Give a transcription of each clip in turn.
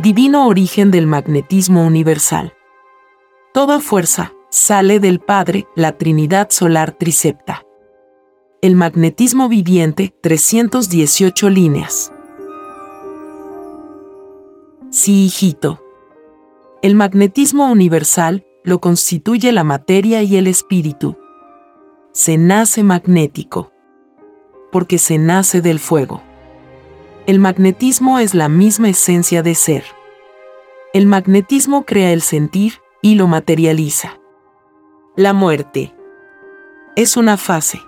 Divino origen del magnetismo universal. Toda fuerza sale del Padre, la Trinidad Solar Tricepta. El magnetismo viviente, 318 líneas. Sí, hijito. El magnetismo universal lo constituye la materia y el espíritu. Se nace magnético. Porque se nace del fuego. El magnetismo es la misma esencia de ser. El magnetismo crea el sentir y lo materializa. La muerte es una fase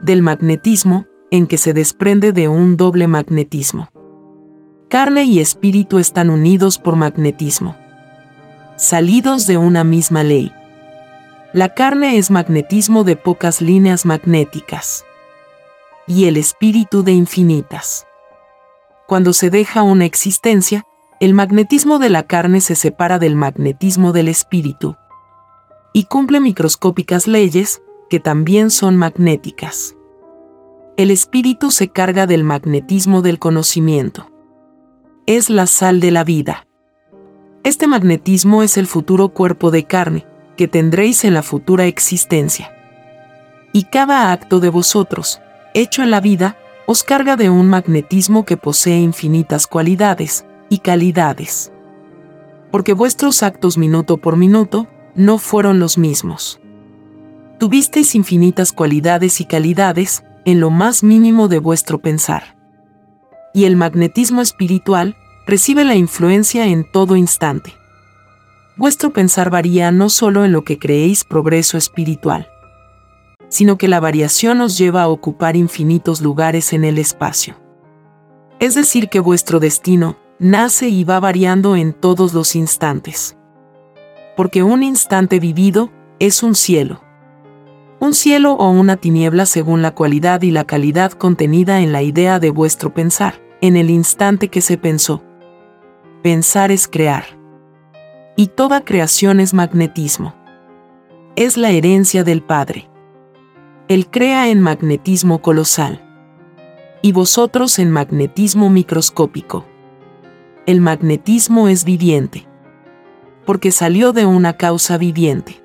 del magnetismo en que se desprende de un doble magnetismo. Carne y espíritu están unidos por magnetismo, salidos de una misma ley. La carne es magnetismo de pocas líneas magnéticas y el espíritu de infinitas. Cuando se deja una existencia, el magnetismo de la carne se separa del magnetismo del espíritu y cumple microscópicas leyes que también son magnéticas. El espíritu se carga del magnetismo del conocimiento. Es la sal de la vida. Este magnetismo es el futuro cuerpo de carne que tendréis en la futura existencia. Y cada acto de vosotros, hecho en la vida, os carga de un magnetismo que posee infinitas cualidades y calidades. Porque vuestros actos minuto por minuto no fueron los mismos tuvisteis infinitas cualidades y calidades en lo más mínimo de vuestro pensar. Y el magnetismo espiritual recibe la influencia en todo instante. Vuestro pensar varía no solo en lo que creéis progreso espiritual, sino que la variación os lleva a ocupar infinitos lugares en el espacio. Es decir, que vuestro destino nace y va variando en todos los instantes. Porque un instante vivido es un cielo un cielo o una tiniebla según la cualidad y la calidad contenida en la idea de vuestro pensar, en el instante que se pensó. Pensar es crear. Y toda creación es magnetismo. Es la herencia del Padre. Él crea en magnetismo colosal. Y vosotros en magnetismo microscópico. El magnetismo es viviente. Porque salió de una causa viviente.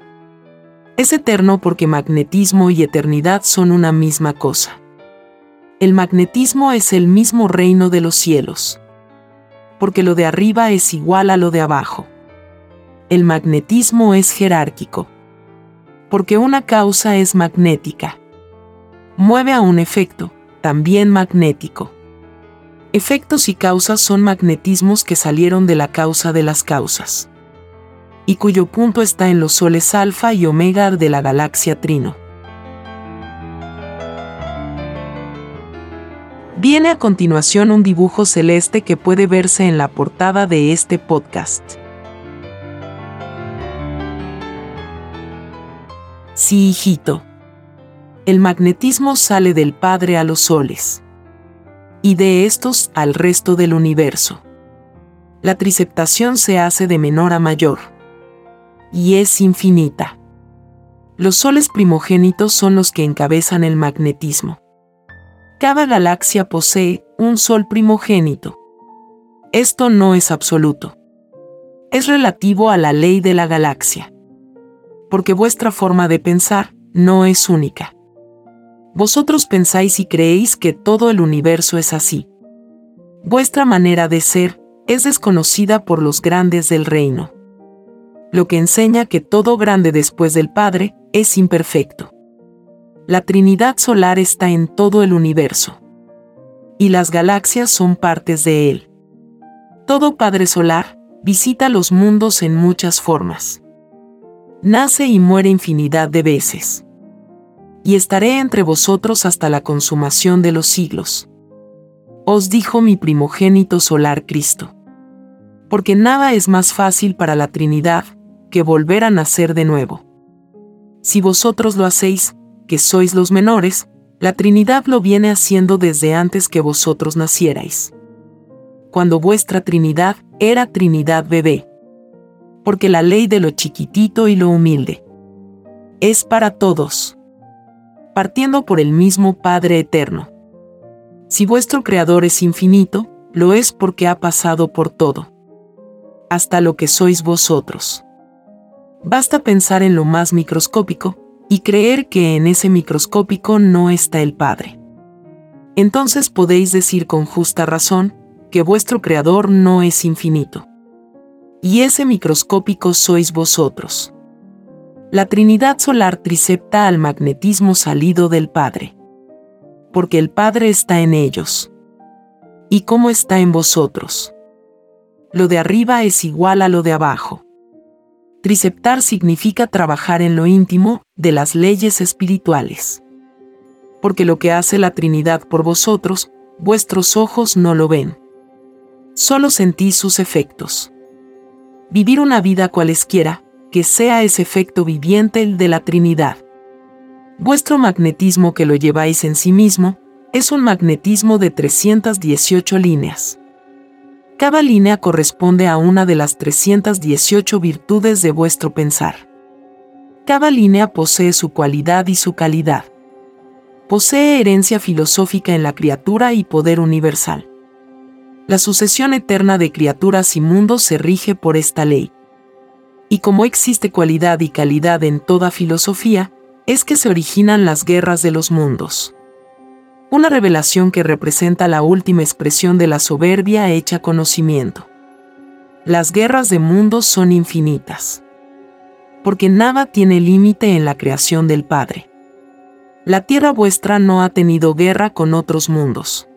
Es eterno porque magnetismo y eternidad son una misma cosa. El magnetismo es el mismo reino de los cielos. Porque lo de arriba es igual a lo de abajo. El magnetismo es jerárquico. Porque una causa es magnética. Mueve a un efecto, también magnético. Efectos y causas son magnetismos que salieron de la causa de las causas y cuyo punto está en los soles alfa y omega de la galaxia Trino. Viene a continuación un dibujo celeste que puede verse en la portada de este podcast. Sí, hijito. El magnetismo sale del Padre a los soles. Y de estos al resto del universo. La triceptación se hace de menor a mayor y es infinita. Los soles primogénitos son los que encabezan el magnetismo. Cada galaxia posee un sol primogénito. Esto no es absoluto. Es relativo a la ley de la galaxia. Porque vuestra forma de pensar no es única. Vosotros pensáis y creéis que todo el universo es así. Vuestra manera de ser es desconocida por los grandes del reino lo que enseña que todo grande después del Padre es imperfecto. La Trinidad solar está en todo el universo. Y las galaxias son partes de él. Todo Padre solar visita los mundos en muchas formas. Nace y muere infinidad de veces. Y estaré entre vosotros hasta la consumación de los siglos. os dijo mi primogénito solar Cristo. Porque nada es más fácil para la Trinidad que volver a nacer de nuevo. Si vosotros lo hacéis, que sois los menores, la Trinidad lo viene haciendo desde antes que vosotros nacierais. Cuando vuestra Trinidad era Trinidad bebé. Porque la ley de lo chiquitito y lo humilde es para todos. Partiendo por el mismo Padre Eterno. Si vuestro Creador es infinito, lo es porque ha pasado por todo. Hasta lo que sois vosotros. Basta pensar en lo más microscópico, y creer que en ese microscópico no está el Padre. Entonces podéis decir con justa razón que vuestro Creador no es infinito. Y ese microscópico sois vosotros. La Trinidad solar tricepta al magnetismo salido del Padre. Porque el Padre está en ellos. ¿Y cómo está en vosotros? Lo de arriba es igual a lo de abajo. Triceptar significa trabajar en lo íntimo de las leyes espirituales. Porque lo que hace la Trinidad por vosotros, vuestros ojos no lo ven. Solo sentís sus efectos. Vivir una vida cualesquiera, que sea ese efecto viviente el de la Trinidad. Vuestro magnetismo que lo lleváis en sí mismo, es un magnetismo de 318 líneas. Cada línea corresponde a una de las 318 virtudes de vuestro pensar. Cada línea posee su cualidad y su calidad. Posee herencia filosófica en la criatura y poder universal. La sucesión eterna de criaturas y mundos se rige por esta ley. Y como existe cualidad y calidad en toda filosofía, es que se originan las guerras de los mundos una revelación que representa la última expresión de la soberbia hecha conocimiento. Las guerras de mundos son infinitas. Porque nada tiene límite en la creación del Padre. La tierra vuestra no ha tenido guerra con otros mundos.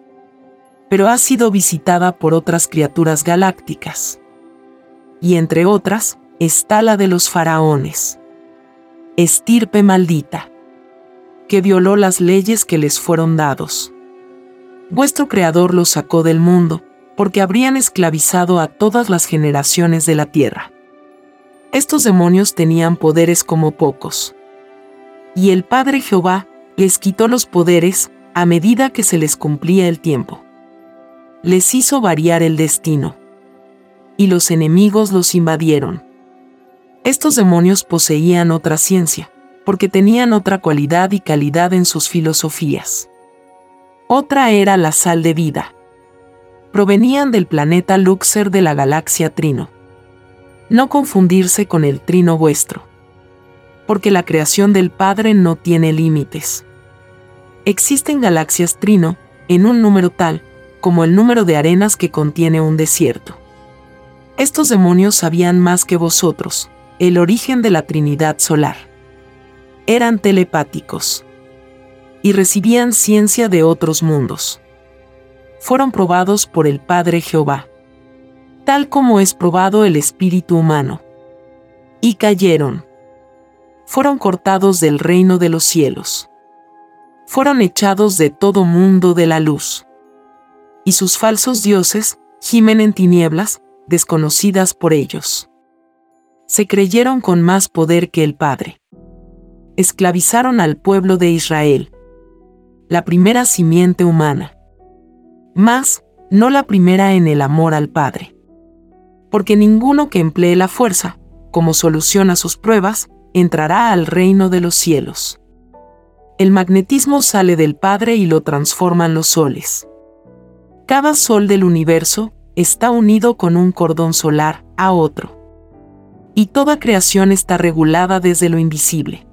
Pero ha sido visitada por otras criaturas galácticas. Y entre otras, está la de los faraones. Estirpe maldita que violó las leyes que les fueron dados. Vuestro Creador los sacó del mundo, porque habrían esclavizado a todas las generaciones de la tierra. Estos demonios tenían poderes como pocos. Y el Padre Jehová les quitó los poderes a medida que se les cumplía el tiempo. Les hizo variar el destino. Y los enemigos los invadieron. Estos demonios poseían otra ciencia, porque tenían otra cualidad y calidad en sus filosofías. Otra era la sal de vida. Provenían del planeta Luxer de la galaxia Trino. No confundirse con el Trino vuestro. Porque la creación del Padre no tiene límites. Existen galaxias Trino, en un número tal, como el número de arenas que contiene un desierto. Estos demonios sabían más que vosotros, el origen de la Trinidad solar eran telepáticos y recibían ciencia de otros mundos. Fueron probados por el Padre Jehová, tal como es probado el espíritu humano. Y cayeron. Fueron cortados del reino de los cielos. Fueron echados de todo mundo de la luz. Y sus falsos dioses gimen en tinieblas, desconocidas por ellos. Se creyeron con más poder que el Padre esclavizaron al pueblo de Israel. La primera simiente humana. Más, no la primera en el amor al Padre. Porque ninguno que emplee la fuerza, como solución a sus pruebas, entrará al reino de los cielos. El magnetismo sale del Padre y lo transforman los soles. Cada sol del universo está unido con un cordón solar a otro. Y toda creación está regulada desde lo invisible.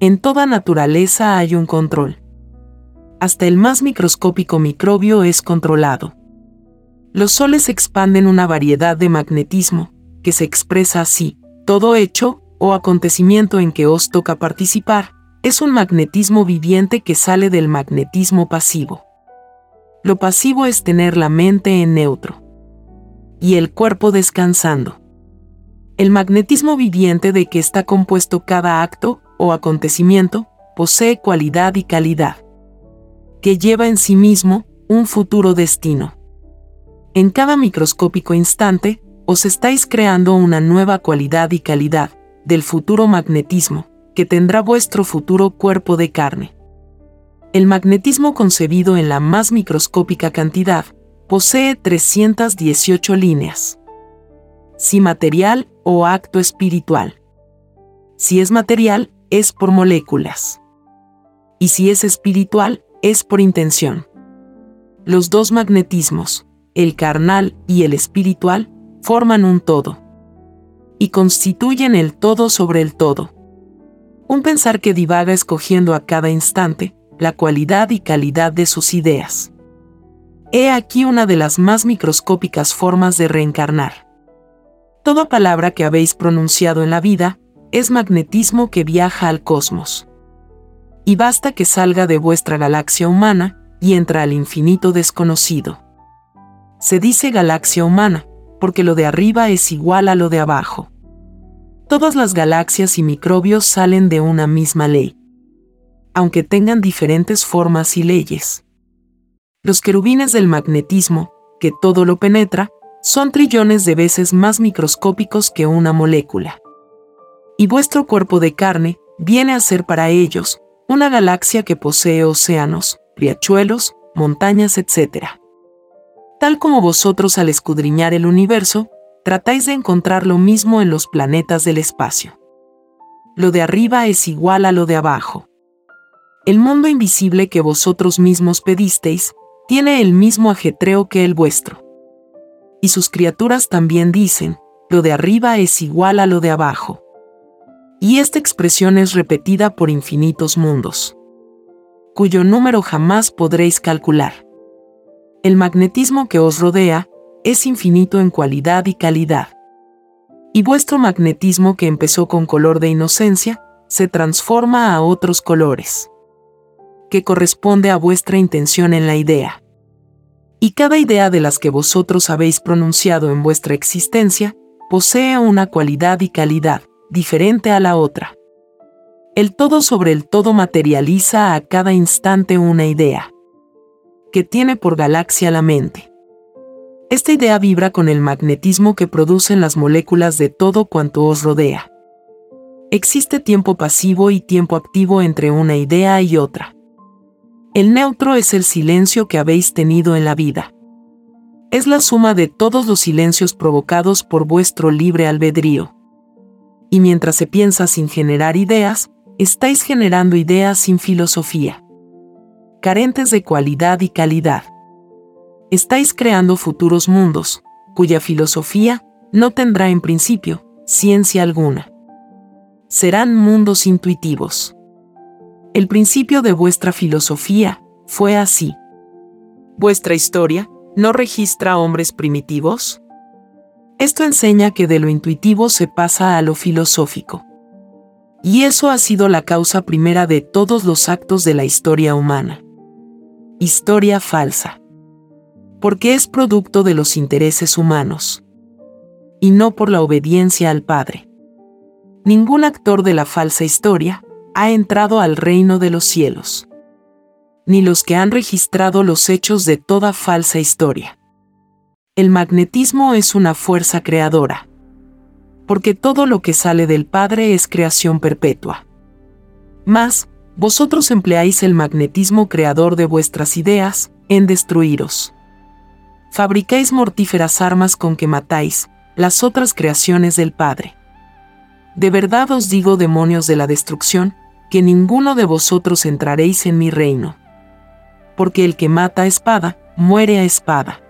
En toda naturaleza hay un control. Hasta el más microscópico microbio es controlado. Los soles expanden una variedad de magnetismo, que se expresa así, todo hecho o acontecimiento en que os toca participar, es un magnetismo viviente que sale del magnetismo pasivo. Lo pasivo es tener la mente en neutro y el cuerpo descansando. El magnetismo viviente de que está compuesto cada acto o acontecimiento, posee cualidad y calidad, que lleva en sí mismo un futuro destino. En cada microscópico instante, os estáis creando una nueva cualidad y calidad del futuro magnetismo, que tendrá vuestro futuro cuerpo de carne. El magnetismo concebido en la más microscópica cantidad posee 318 líneas. Si material o acto espiritual. Si es material, es por moléculas. Y si es espiritual, es por intención. Los dos magnetismos, el carnal y el espiritual, forman un todo. Y constituyen el todo sobre el todo. Un pensar que divaga escogiendo a cada instante la cualidad y calidad de sus ideas. He aquí una de las más microscópicas formas de reencarnar. Toda palabra que habéis pronunciado en la vida es magnetismo que viaja al cosmos. Y basta que salga de vuestra galaxia humana y entra al infinito desconocido. Se dice galaxia humana, porque lo de arriba es igual a lo de abajo. Todas las galaxias y microbios salen de una misma ley, aunque tengan diferentes formas y leyes. Los querubines del magnetismo, que todo lo penetra, son trillones de veces más microscópicos que una molécula y vuestro cuerpo de carne viene a ser para ellos una galaxia que posee océanos, riachuelos, montañas, etc. Tal como vosotros al escudriñar el universo, tratáis de encontrar lo mismo en los planetas del espacio. Lo de arriba es igual a lo de abajo. El mundo invisible que vosotros mismos pedisteis tiene el mismo ajetreo que el vuestro. Y sus criaturas también dicen, lo de arriba es igual a lo de abajo y esta expresión es repetida por infinitos mundos, cuyo número jamás podréis calcular. El magnetismo que os rodea es infinito en cualidad y calidad. Y vuestro magnetismo que empezó con color de inocencia, se transforma a otros colores, que corresponde a vuestra intención en la idea. Y cada idea de las que vosotros habéis pronunciado en vuestra existencia, posee una cualidad y calidad, diferente a la otra. El todo sobre el todo materializa a cada instante una idea, que tiene por galaxia la mente. Esta idea vibra con el magnetismo que producen las moléculas de todo cuanto os rodea. Existe tiempo pasivo y tiempo activo entre una idea y otra. El neutro es el silencio que habéis tenido en la vida. Es la suma de todos los silencios provocados por vuestro libre albedrío y mientras se piensa sin generar ideas, estáis generando ideas sin filosofía, carentes de cualidad y calidad. Estáis creando futuros mundos, cuya filosofía no tendrá en principio ciencia alguna. Serán mundos intuitivos. El principio de vuestra filosofía fue así. ¿Vuestra historia no registra hombres primitivos? Esto enseña que de lo intuitivo se pasa a lo filosófico. Y eso ha sido la causa primera de todos los actos de la historia humana. Historia falsa. Porque es producto de los intereses humanos. Y no por la obediencia al Padre. Ningún actor de la falsa historia ha entrado al reino de los cielos. Ni los que han registrado los hechos de toda falsa historia. El magnetismo es una fuerza creadora. Porque todo lo que sale del Padre es creación perpetua. Mas, vosotros empleáis el magnetismo creador de vuestras ideas en destruiros. Fabricáis mortíferas armas con que matáis las otras creaciones del Padre. De verdad os digo, demonios de la destrucción, que ninguno de vosotros entraréis en mi reino. Porque el que mata a espada, muere a espada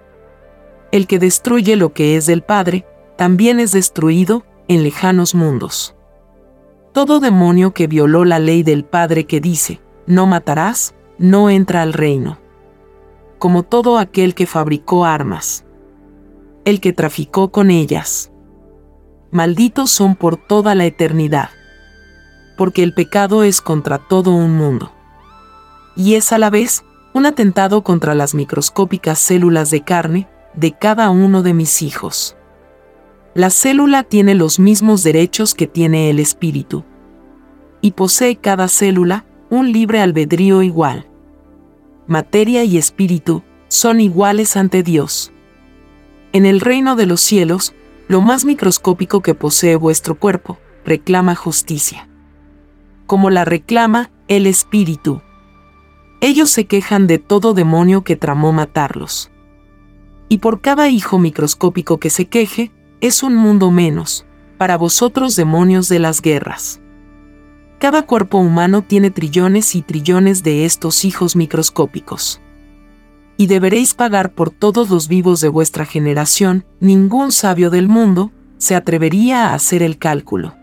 el que destruye lo que es del Padre, también es destruido en lejanos mundos. Todo demonio que violó la ley del Padre que dice, no matarás, no entra al reino. Como todo aquel que fabricó armas. El que traficó con ellas. Malditos son por toda la eternidad. Porque el pecado es contra todo un mundo. Y es a la vez un atentado contra las microscópicas células de carne, de cada uno de mis hijos. La célula tiene los mismos derechos que tiene el espíritu. Y posee cada célula un libre albedrío igual. Materia y espíritu son iguales ante Dios. En el reino de los cielos, lo más microscópico que posee vuestro cuerpo, reclama justicia. Como la reclama el Espíritu. Ellos se quejan de todo demonio que tramó matarlos. Y por cada hijo microscópico que se queje, es un mundo menos, para vosotros demonios de las guerras. Cada cuerpo humano tiene trillones y trillones de estos hijos microscópicos. Y deberéis pagar por todos los vivos de vuestra generación, ningún sabio del mundo se atrevería a hacer el cálculo.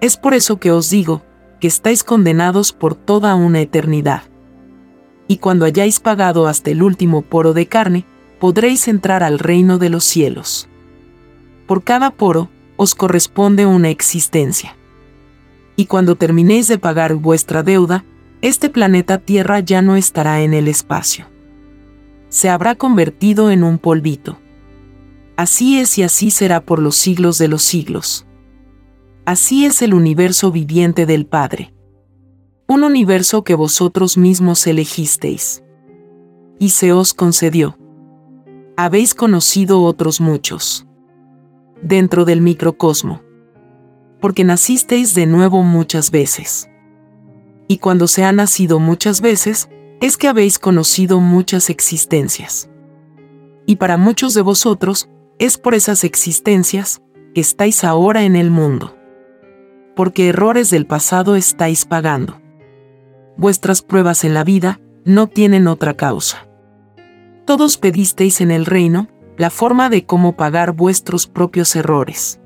Es por eso que os digo, que estáis condenados por toda una eternidad. Y cuando hayáis pagado hasta el último poro de carne, podréis entrar al reino de los cielos. Por cada poro, os corresponde una existencia. Y cuando terminéis de pagar vuestra deuda, este planeta Tierra ya no estará en el espacio. Se habrá convertido en un polvito. Así es y así será por los siglos de los siglos. Así es el universo viviente del Padre. Un universo que vosotros mismos elegisteis. Y se os concedió. Habéis conocido otros muchos. Dentro del microcosmo. Porque nacisteis de nuevo muchas veces. Y cuando se ha nacido muchas veces, es que habéis conocido muchas existencias. Y para muchos de vosotros, es por esas existencias que estáis ahora en el mundo porque errores del pasado estáis pagando. Vuestras pruebas en la vida no tienen otra causa. Todos pedisteis en el reino la forma de cómo pagar vuestros propios errores.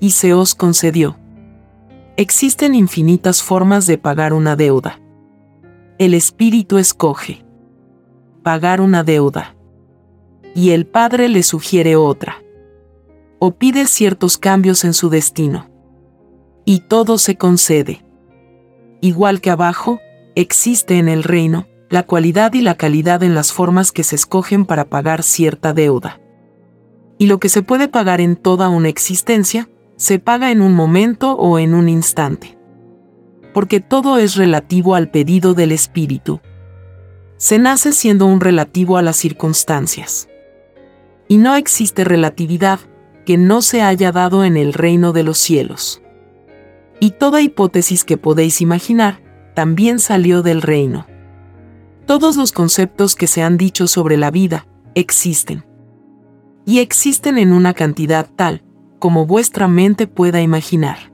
Y se os concedió. Existen infinitas formas de pagar una deuda. El Espíritu escoge. Pagar una deuda. Y el Padre le sugiere otra. O pide ciertos cambios en su destino y todo se concede. Igual que abajo, existe en el reino la cualidad y la calidad en las formas que se escogen para pagar cierta deuda. Y lo que se puede pagar en toda una existencia, se paga en un momento o en un instante. Porque todo es relativo al pedido del espíritu. Se nace siendo un relativo a las circunstancias. Y no existe relatividad que no se haya dado en el reino de los cielos y toda hipótesis que podéis imaginar, también salió del reino. Todos los conceptos que se han dicho sobre la vida, existen. Y existen en una cantidad tal, como vuestra mente pueda imaginar.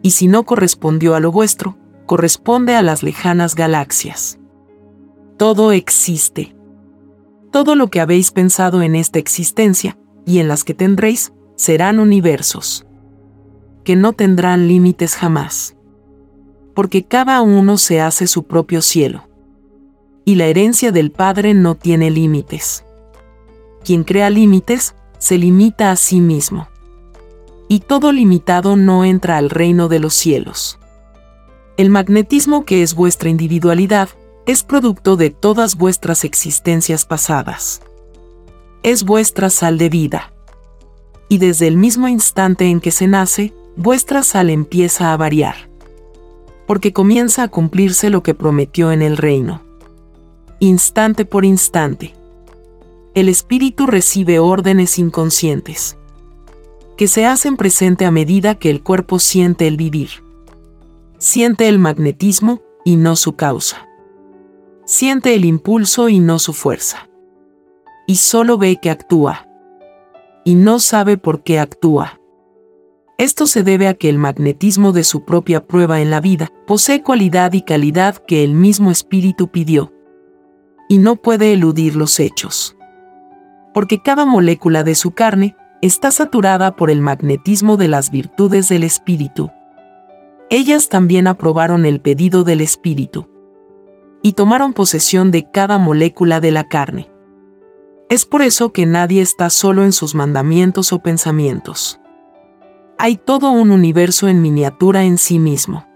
Y si no correspondió a lo vuestro, corresponde a las lejanas galaxias. Todo existe. Todo lo que habéis pensado en esta existencia, y en las que tendréis, serán universos que no tendrán límites jamás. Porque cada uno se hace su propio cielo. Y la herencia del Padre no tiene límites. Quien crea límites, se limita a sí mismo. Y todo limitado no entra al reino de los cielos. El magnetismo que es vuestra individualidad, es producto de todas vuestras existencias pasadas. Es vuestra sal de vida. Y desde el mismo instante en que se nace, vuestra sal empieza a variar. Porque comienza a cumplirse lo que prometió en el reino. Instante por instante. El espíritu recibe órdenes inconscientes. Que se hacen presente a medida que el cuerpo siente el vivir. Siente el magnetismo y no su causa. Siente el impulso y no su fuerza. Y solo ve que actúa. Y no sabe por qué actúa esto se debe a que el magnetismo de su propia prueba en la vida posee cualidad y calidad que el mismo espíritu pidió. Y no puede eludir los hechos. Porque cada molécula de su carne está saturada por el magnetismo de las virtudes del espíritu. Ellas también aprobaron el pedido del espíritu. Y tomaron posesión de cada molécula de la carne. Es por eso que nadie está solo en sus mandamientos o pensamientos hay todo un universo en miniatura en sí mismo.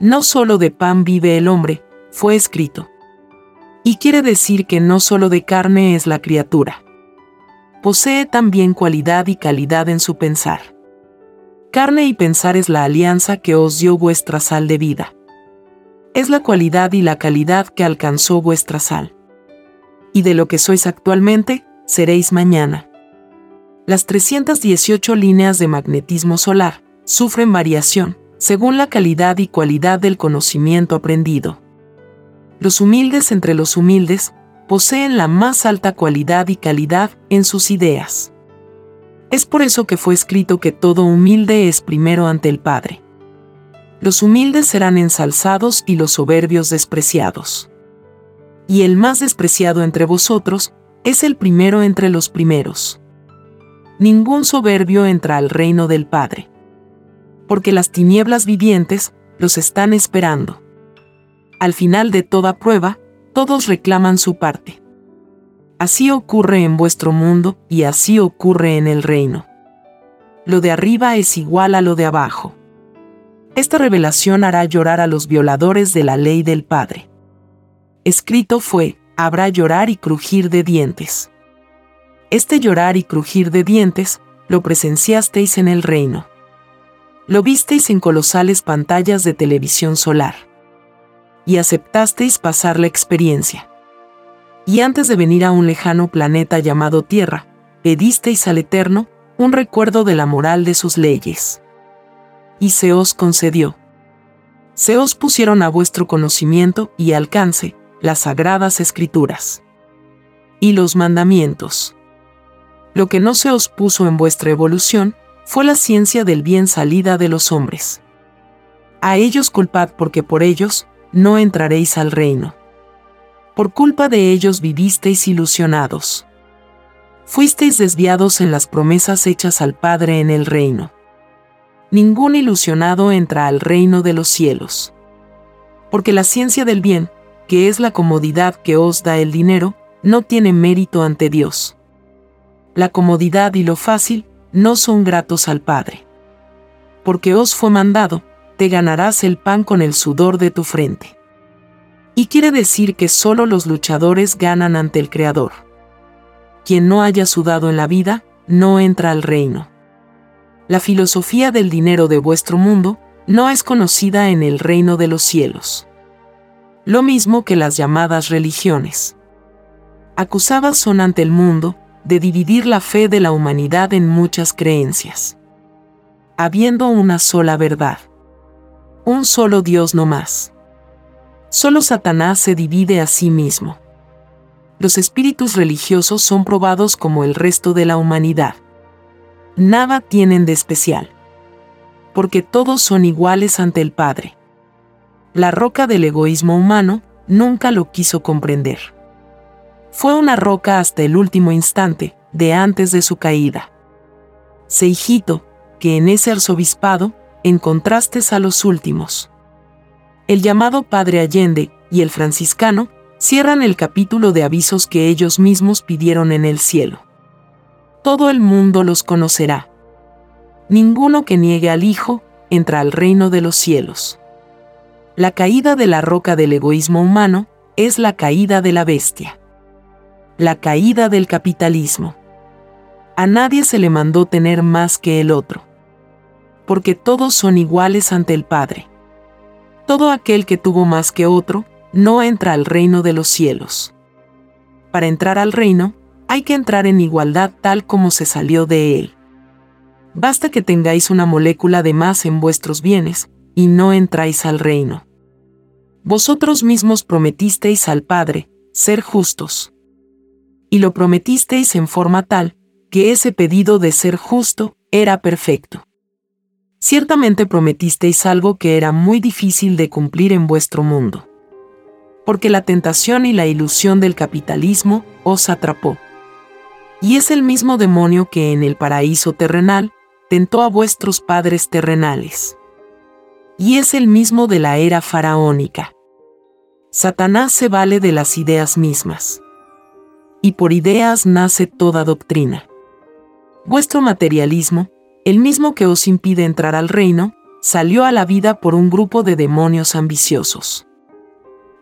No solo de pan vive el hombre, fue escrito. Y quiere decir que no solo de carne es la criatura. Posee también cualidad y calidad en su pensar. Carne y pensar es la alianza que os dio vuestra sal de vida. Es la cualidad y la calidad que alcanzó vuestra sal. y de lo que sois actualmente, seréis mañana. Las 318 líneas de magnetismo solar sufren variación, según la calidad y cualidad del conocimiento aprendido. Los humildes entre los humildes poseen la más alta cualidad y calidad en sus ideas. Es por eso que fue escrito que todo humilde es primero ante el Padre. Los humildes serán ensalzados y los soberbios despreciados. Y el más despreciado entre vosotros es el primero entre los primeros. Ningún soberbio entra al reino del Padre. Porque las tinieblas vivientes los están esperando. Al final de toda prueba, todos reclaman su parte. Así ocurre en vuestro mundo y así ocurre en el reino. Lo de arriba es igual a lo de abajo. Esta revelación hará llorar a los violadores de la ley del Padre. Escrito fue, habrá llorar y crujir de dientes. Este llorar y crujir de dientes, lo presenciasteis en el reino. Lo visteis en colosales pantallas de televisión solar y aceptasteis pasar la experiencia. Y antes de venir a un lejano planeta llamado Tierra, pedisteis al Eterno un recuerdo de la moral de sus leyes. Y se os concedió. Se os pusieron a vuestro conocimiento y alcance las sagradas escrituras. Y los mandamientos. Lo que no se os puso en vuestra evolución fue la ciencia del bien salida de los hombres. A ellos culpad porque por ellos no entraréis al reino. Por culpa de ellos vivisteis ilusionados. Fuisteis desviados en las promesas hechas al Padre en el reino. Ningún ilusionado entra al reino de los cielos. Porque la ciencia del bien, que es la comodidad que os da el dinero, no tiene mérito ante Dios. La comodidad y lo fácil no son gratos al Padre. Porque os fue mandado, te ganarás el pan con el sudor de tu frente. Y quiere decir que solo los luchadores ganan ante el Creador. Quien no haya sudado en la vida, no entra al reino. La filosofía del dinero de vuestro mundo no es conocida en el reino de los cielos. Lo mismo que las llamadas religiones. Acusadas son ante el mundo de dividir la fe de la humanidad en muchas creencias. Habiendo una sola verdad un solo Dios no más. Solo Satanás se divide a sí mismo. Los espíritus religiosos son probados como el resto de la humanidad. Nada tienen de especial. Porque todos son iguales ante el Padre. La roca del egoísmo humano nunca lo quiso comprender. Fue una roca hasta el último instante, de antes de su caída. Seijito, que en ese arzobispado, en contrastes a los últimos. El llamado Padre Allende y el franciscano cierran el capítulo de avisos que ellos mismos pidieron en el cielo. Todo el mundo los conocerá. Ninguno que niegue al Hijo entra al reino de los cielos. La caída de la roca del egoísmo humano es la caída de la bestia. La caída del capitalismo. A nadie se le mandó tener más que el otro porque todos son iguales ante el Padre. Todo aquel que tuvo más que otro, no entra al reino de los cielos. Para entrar al reino, hay que entrar en igualdad tal como se salió de él. Basta que tengáis una molécula de más en vuestros bienes, y no entráis al reino. Vosotros mismos prometisteis al Padre, ser justos. Y lo prometisteis en forma tal, que ese pedido de ser justo era perfecto ciertamente prometisteis algo que era muy difícil de cumplir en vuestro mundo. Porque la tentación y la ilusión del capitalismo os atrapó. Y es el mismo demonio que en el paraíso terrenal tentó a vuestros padres terrenales. Y es el mismo de la era faraónica. Satanás se vale de las ideas mismas. Y por ideas nace toda doctrina. Vuestro materialismo, el mismo que os impide entrar al reino, salió a la vida por un grupo de demonios ambiciosos,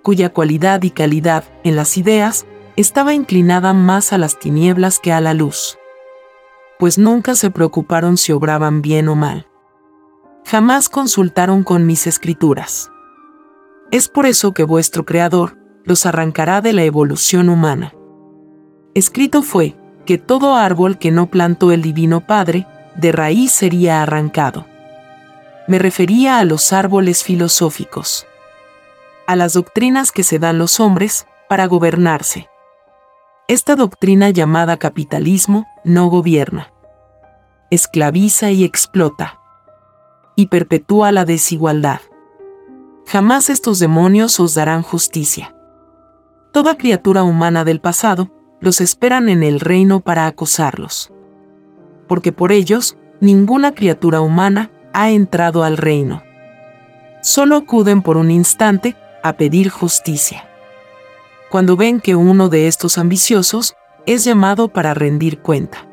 cuya cualidad y calidad en las ideas estaba inclinada más a las tinieblas que a la luz, pues nunca se preocuparon si obraban bien o mal. Jamás consultaron con mis escrituras. Es por eso que vuestro Creador los arrancará de la evolución humana. Escrito fue que todo árbol que no plantó el Divino Padre, de raíz sería arrancado. Me refería a los árboles filosóficos, a las doctrinas que se dan los hombres para gobernarse. Esta doctrina llamada capitalismo no gobierna, esclaviza y explota, y perpetúa la desigualdad. Jamás estos demonios os darán justicia. Toda criatura humana del pasado los esperan en el reino para acosarlos. Porque por ellos, ninguna criatura humana ha entrado al reino. Solo acuden por un instante a pedir justicia. Cuando ven que uno de estos ambiciosos es llamado para rendir cuenta.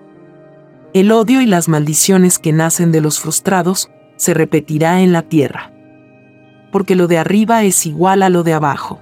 El odio y las maldiciones que nacen de los frustrados se repetirá en la tierra. Porque lo de arriba es igual a lo de abajo.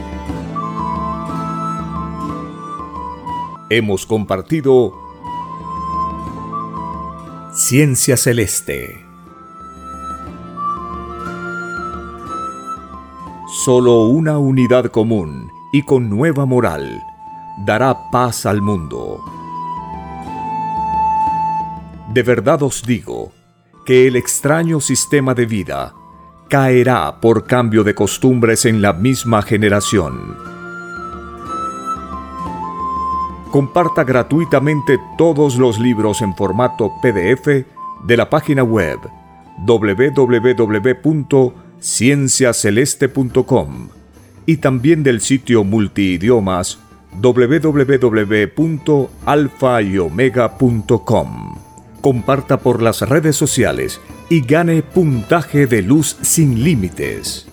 Hemos compartido Ciencia Celeste. Solo una unidad común y con nueva moral dará paz al mundo. De verdad os digo que el extraño sistema de vida caerá por cambio de costumbres en la misma generación comparta gratuitamente todos los libros en formato PDF de la página web www.cienciaceleste.com y también del sitio multiidiomas www.alfayomega.com. Comparta por las redes sociales y gane puntaje de luz sin límites.